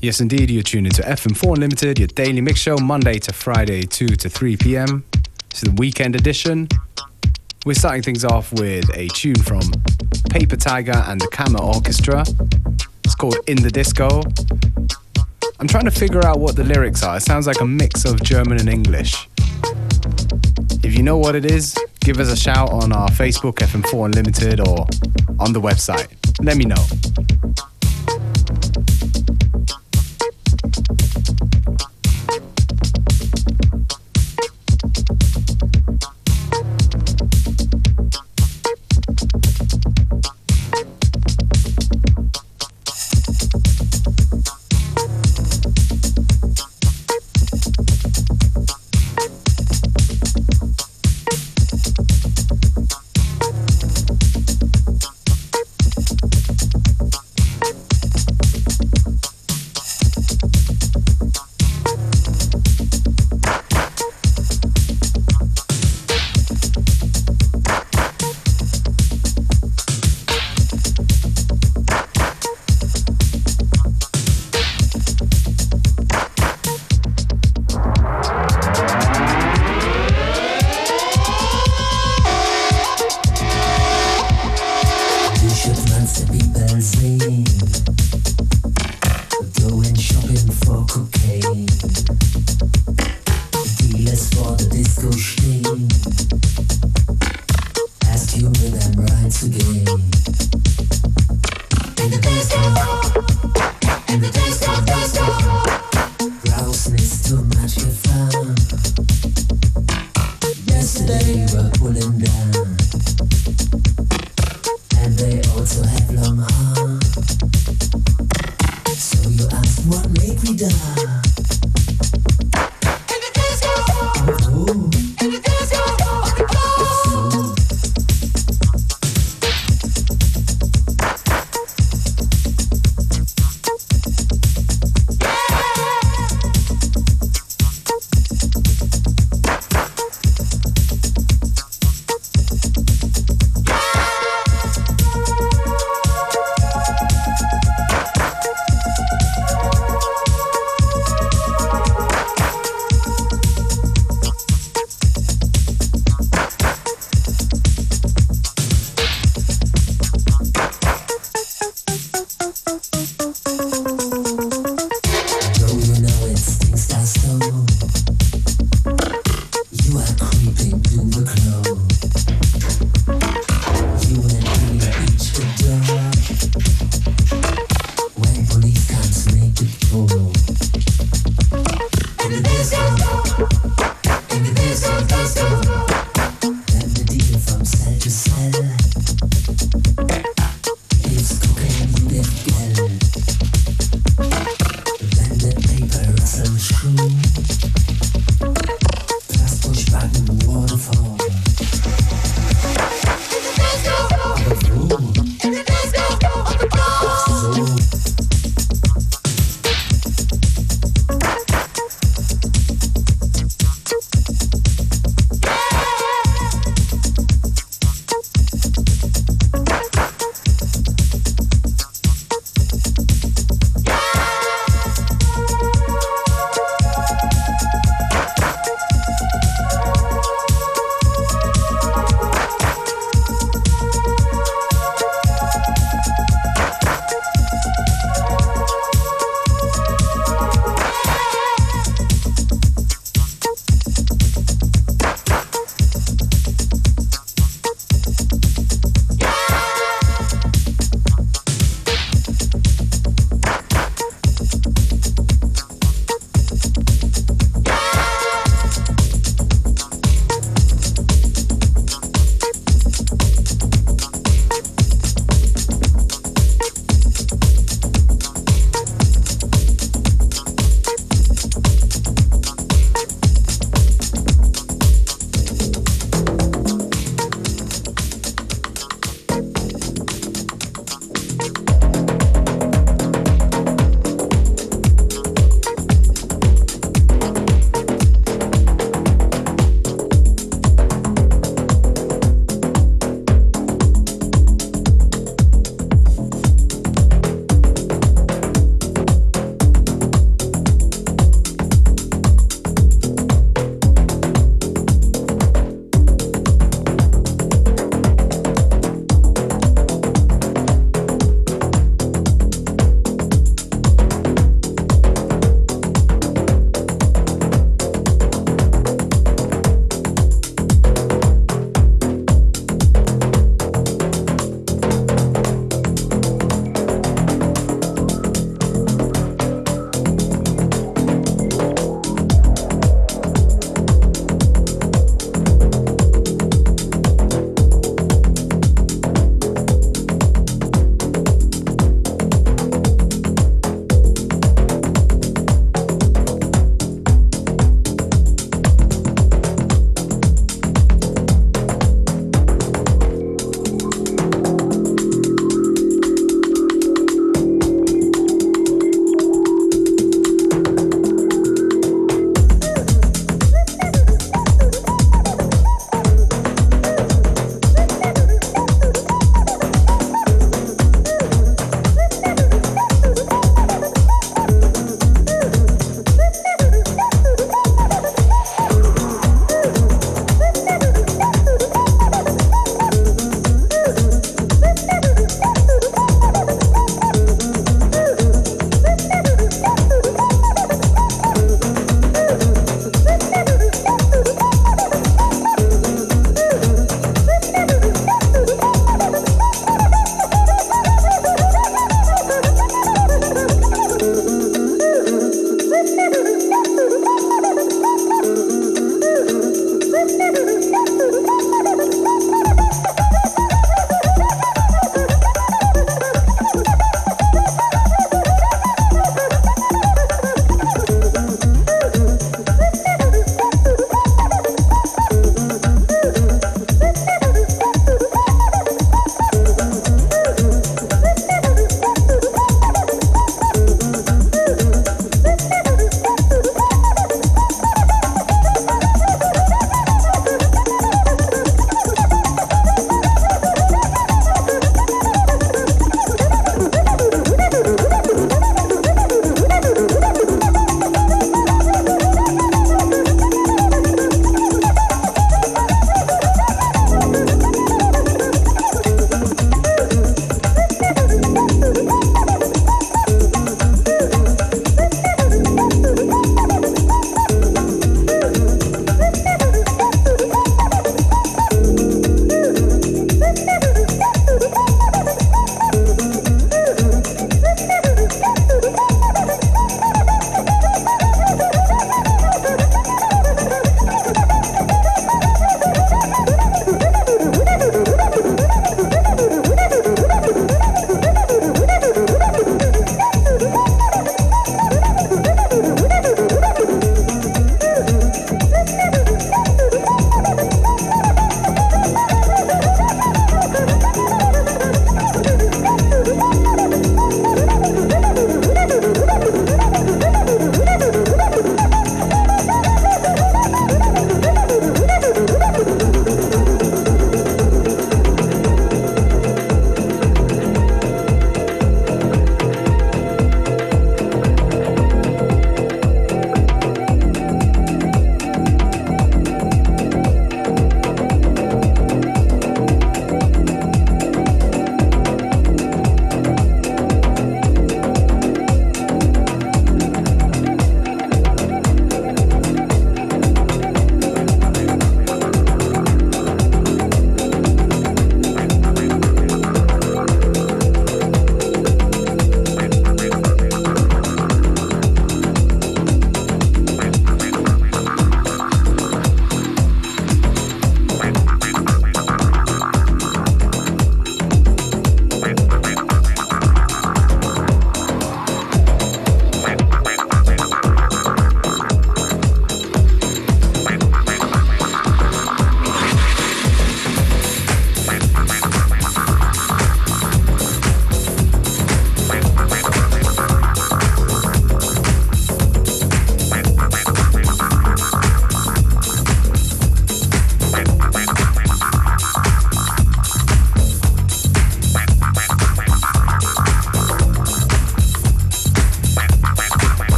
Yes, indeed, you're tuned into FM4 Unlimited, your daily mix show, Monday to Friday, 2 to 3 p.m. Is the weekend edition. We're starting things off with a tune from Paper Tiger and the Kammer Orchestra. It's called In the Disco. I'm trying to figure out what the lyrics are. It sounds like a mix of German and English. If you know what it is, give us a shout on our Facebook, FM4 Unlimited, or on the website. Let me know.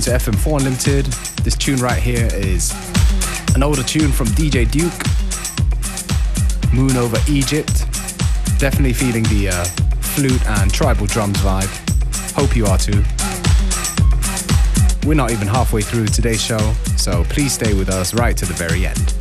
Into FM4 Unlimited. This tune right here is an older tune from DJ Duke, Moon Over Egypt. Definitely feeling the uh, flute and tribal drums vibe. Hope you are too. We're not even halfway through today's show, so please stay with us right to the very end.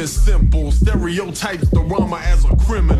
Ain't even simple. Stereotypes the rama as a criminal.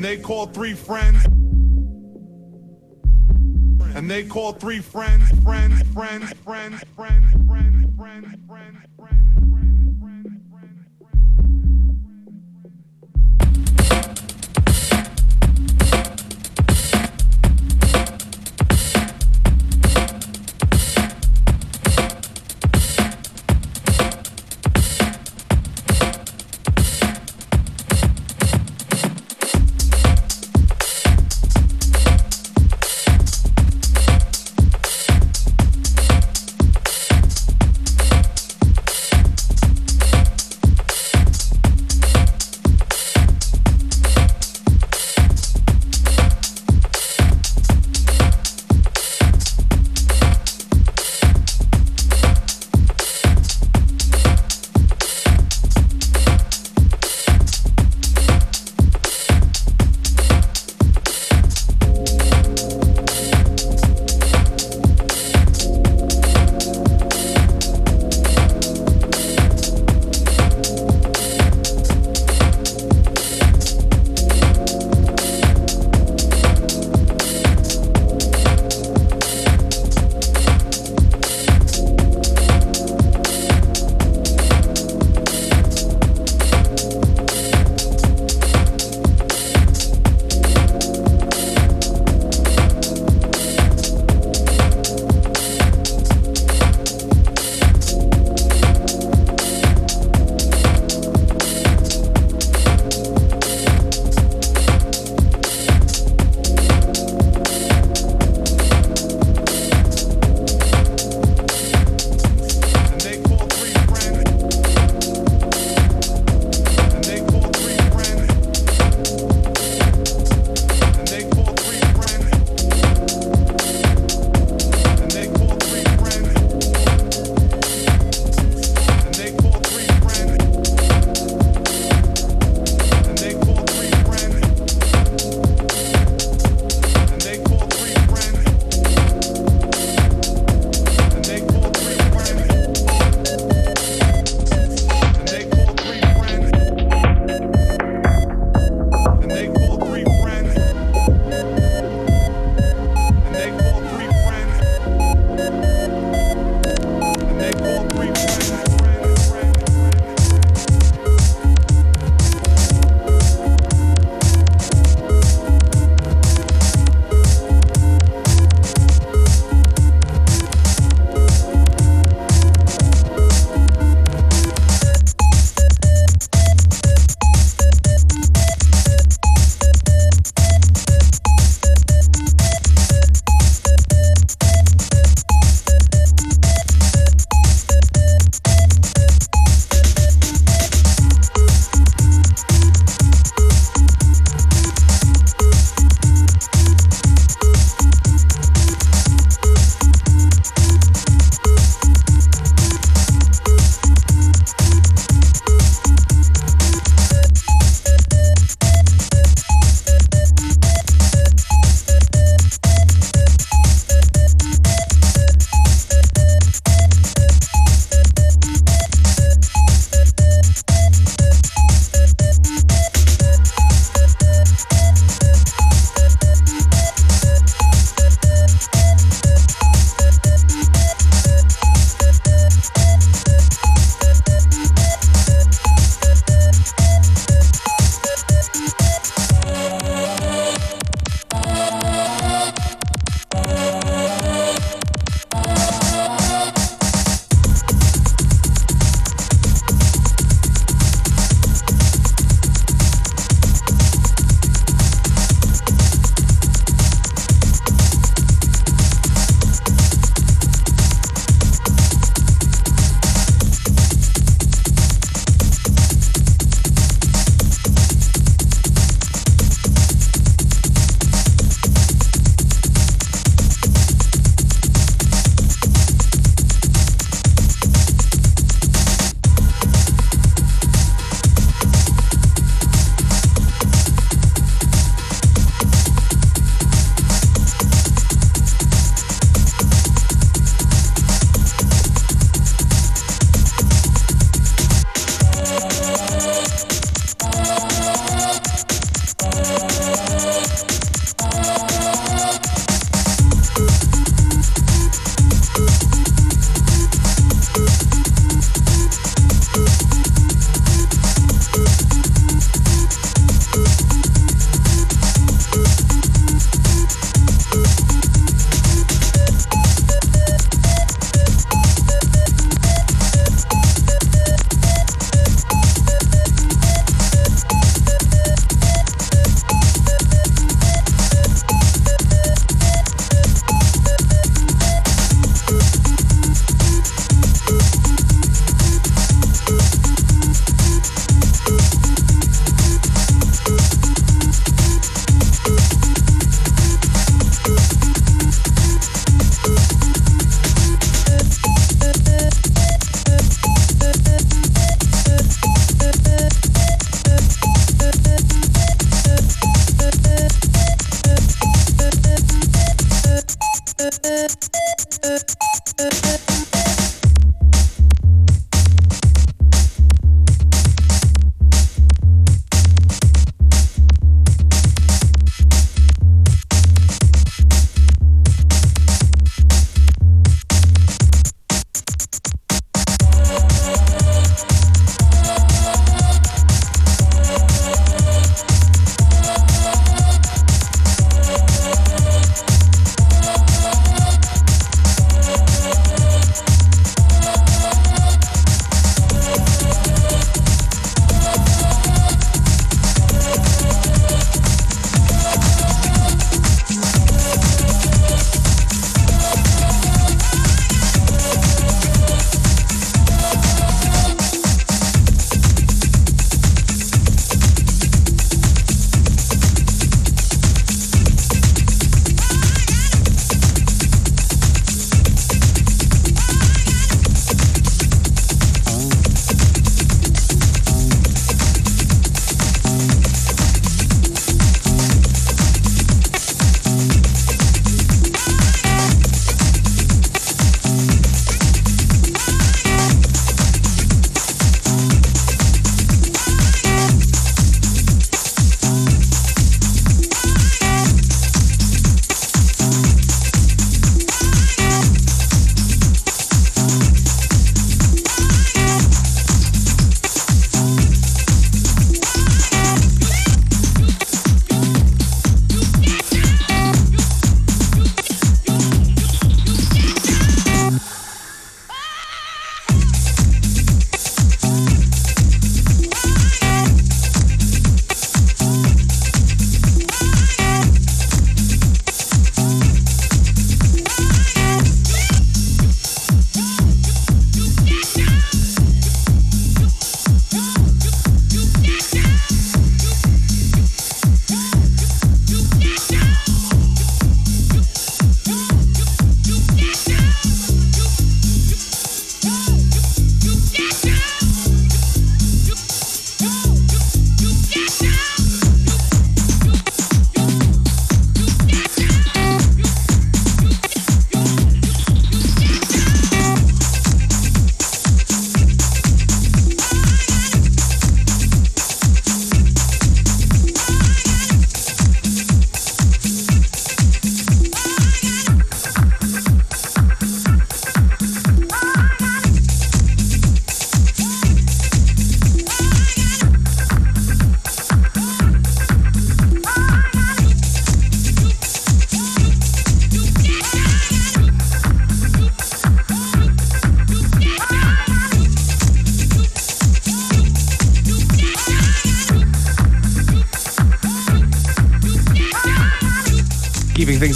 and they called three friends. And they called three friends, friends, friends, friends, friends, friends, friends, friends, friends.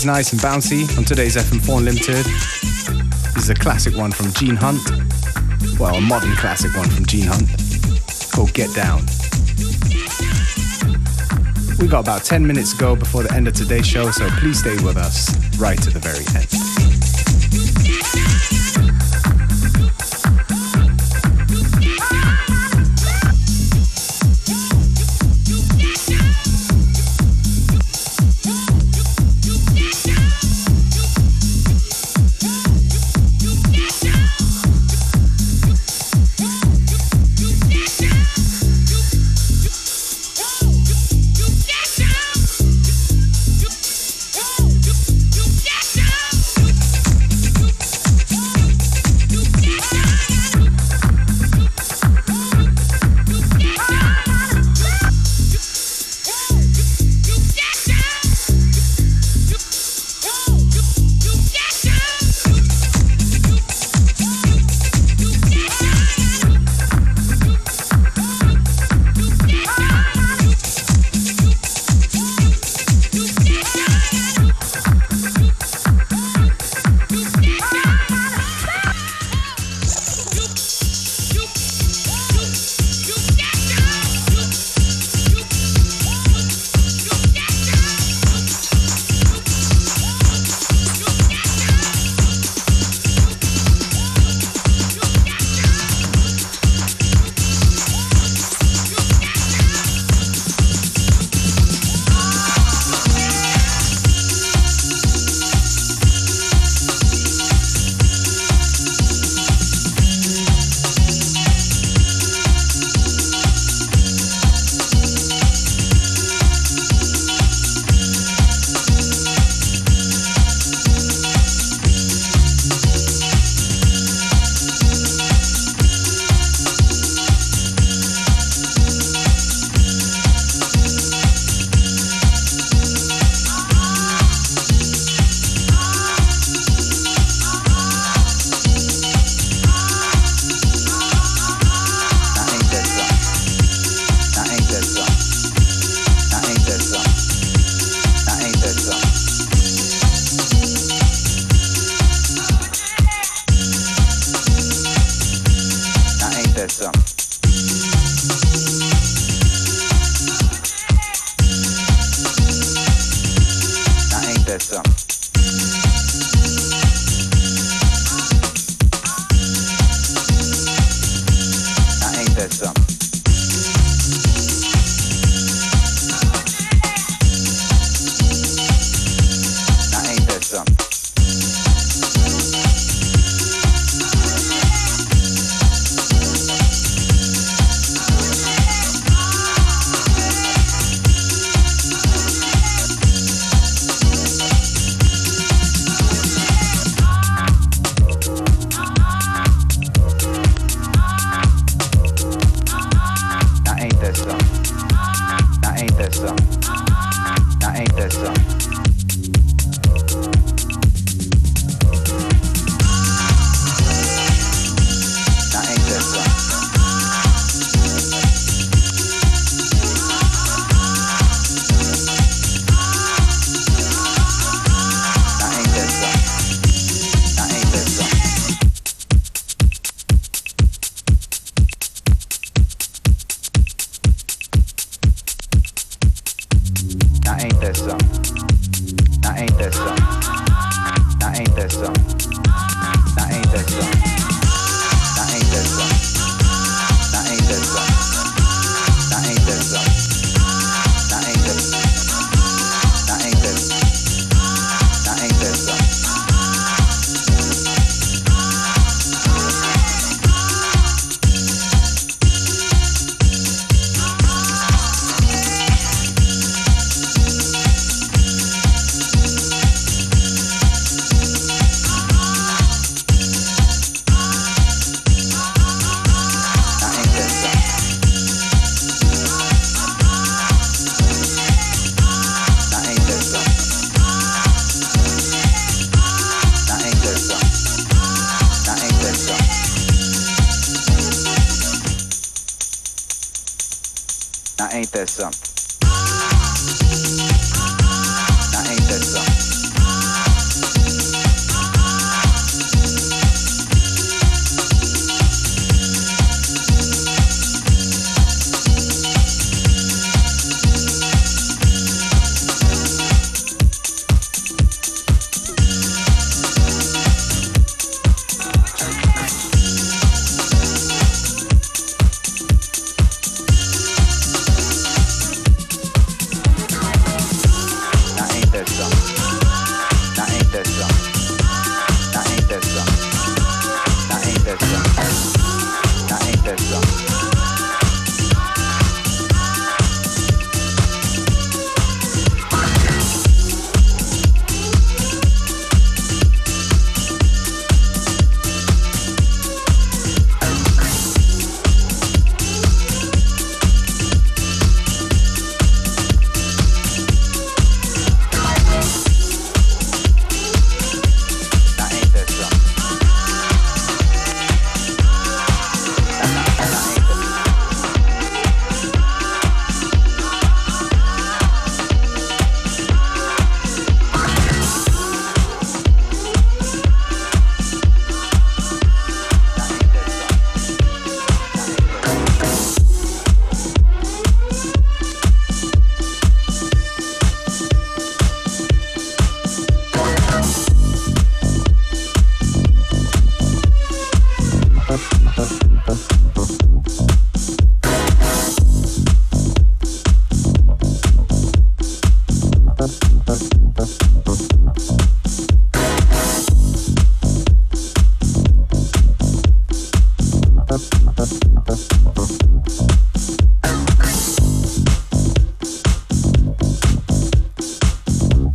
Nice and bouncy on today's FM4 Unlimited. This is a classic one from Gene Hunt. Well, a modern classic one from Gene Hunt called Get Down. We got about 10 minutes to go before the end of today's show, so please stay with us right to the very end.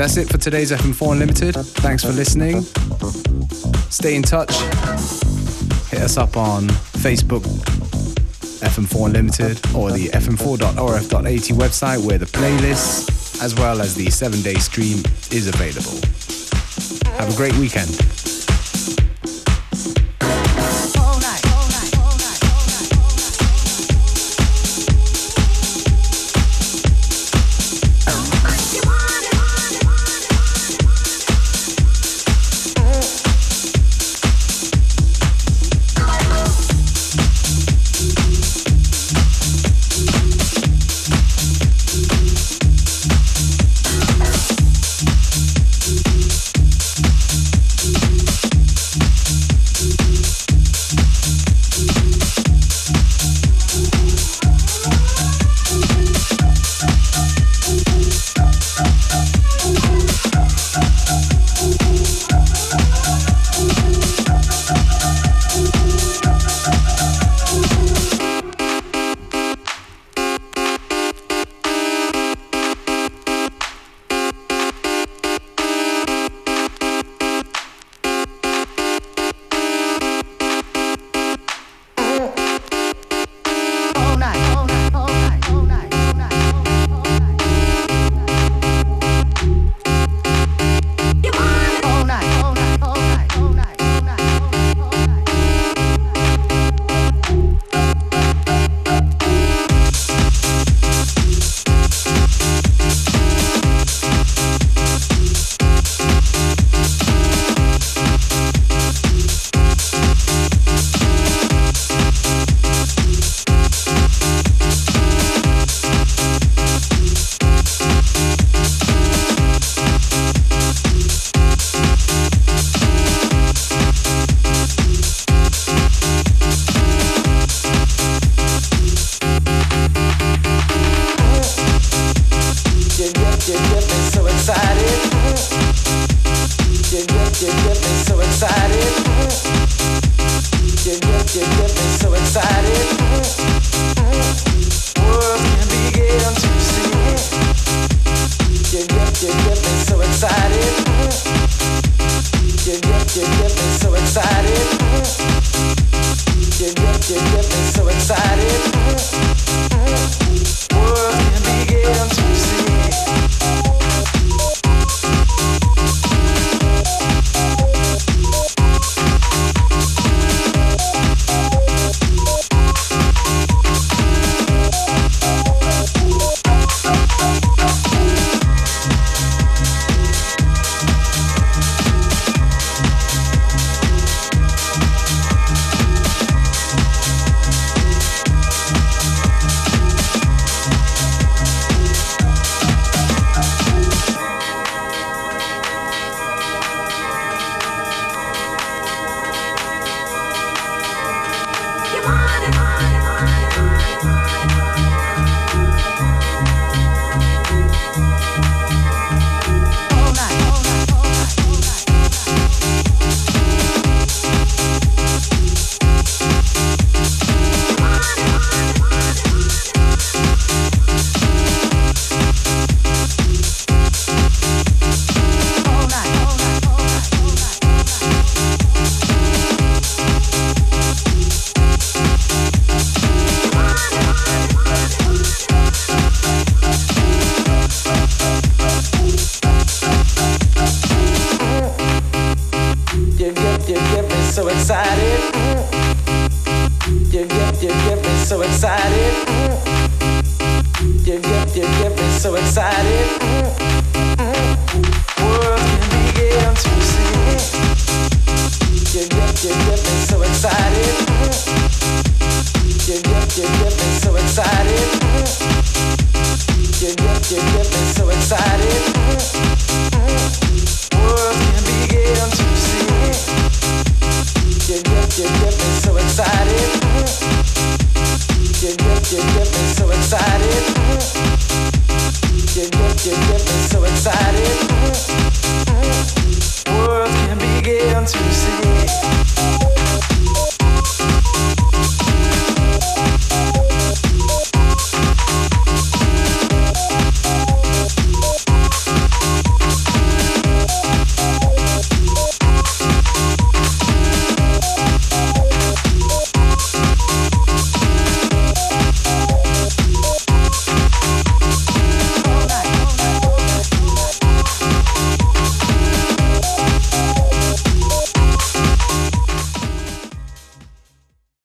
That's it for today's FM4 Unlimited. Thanks for listening. Stay in touch. Hit us up on Facebook, FM4 Unlimited, or the fm4.orf.at website where the playlist, as well as the seven day stream, is available. Have a great weekend.